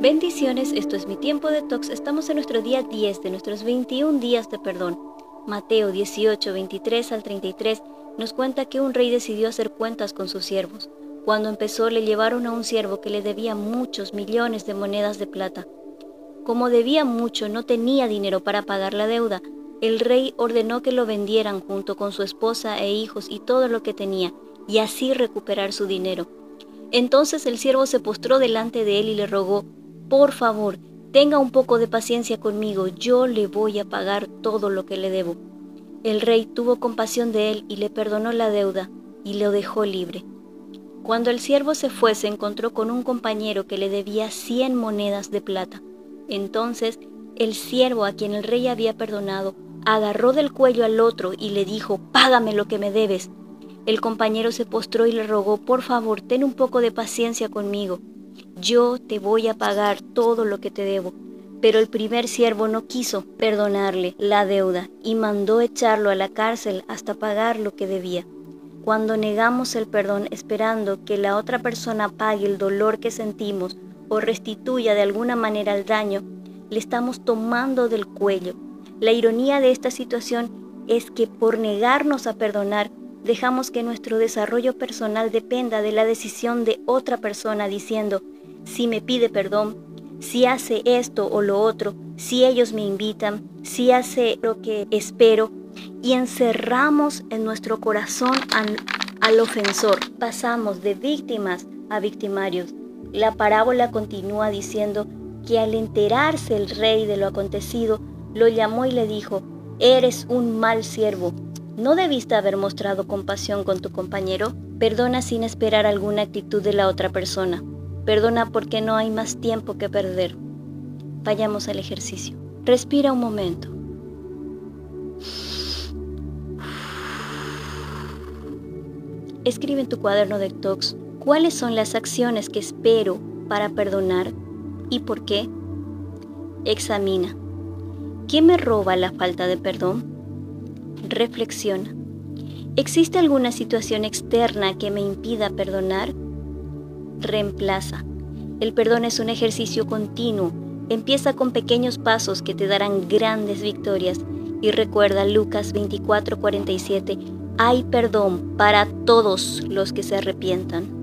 Bendiciones, esto es mi tiempo de tox. Estamos en nuestro día 10 de nuestros 21 días de perdón. Mateo 18, 23 al 33 nos cuenta que un rey decidió hacer cuentas con sus siervos. Cuando empezó le llevaron a un siervo que le debía muchos millones de monedas de plata. Como debía mucho, no tenía dinero para pagar la deuda. El rey ordenó que lo vendieran junto con su esposa e hijos y todo lo que tenía, y así recuperar su dinero. Entonces el siervo se postró delante de él y le rogó, por favor, tenga un poco de paciencia conmigo, yo le voy a pagar todo lo que le debo. El rey tuvo compasión de él y le perdonó la deuda y lo dejó libre. Cuando el siervo se fue, se encontró con un compañero que le debía cien monedas de plata. Entonces el siervo a quien el rey había perdonado agarró del cuello al otro y le dijo, Págame lo que me debes. El compañero se postró y le rogó, Por favor, ten un poco de paciencia conmigo yo te voy a pagar todo lo que te debo. Pero el primer siervo no quiso perdonarle la deuda y mandó echarlo a la cárcel hasta pagar lo que debía. Cuando negamos el perdón esperando que la otra persona pague el dolor que sentimos o restituya de alguna manera el daño, le estamos tomando del cuello. La ironía de esta situación es que por negarnos a perdonar, dejamos que nuestro desarrollo personal dependa de la decisión de otra persona diciendo, si me pide perdón, si hace esto o lo otro, si ellos me invitan, si hace lo que espero, y encerramos en nuestro corazón al, al ofensor. Pasamos de víctimas a victimarios. La parábola continúa diciendo que al enterarse el rey de lo acontecido, lo llamó y le dijo, Eres un mal siervo ¿No debiste haber mostrado compasión con tu compañero? Perdona sin esperar alguna actitud de la otra persona. Perdona porque no hay más tiempo que perder. Vayamos al ejercicio. Respira un momento. Escribe en tu cuaderno de talks cuáles son las acciones que espero para perdonar y por qué. Examina. ¿Quién me roba la falta de perdón? Reflexiona. ¿Existe alguna situación externa que me impida perdonar? Reemplaza. El perdón es un ejercicio continuo. Empieza con pequeños pasos que te darán grandes victorias. Y recuerda Lucas 24:47, hay perdón para todos los que se arrepientan.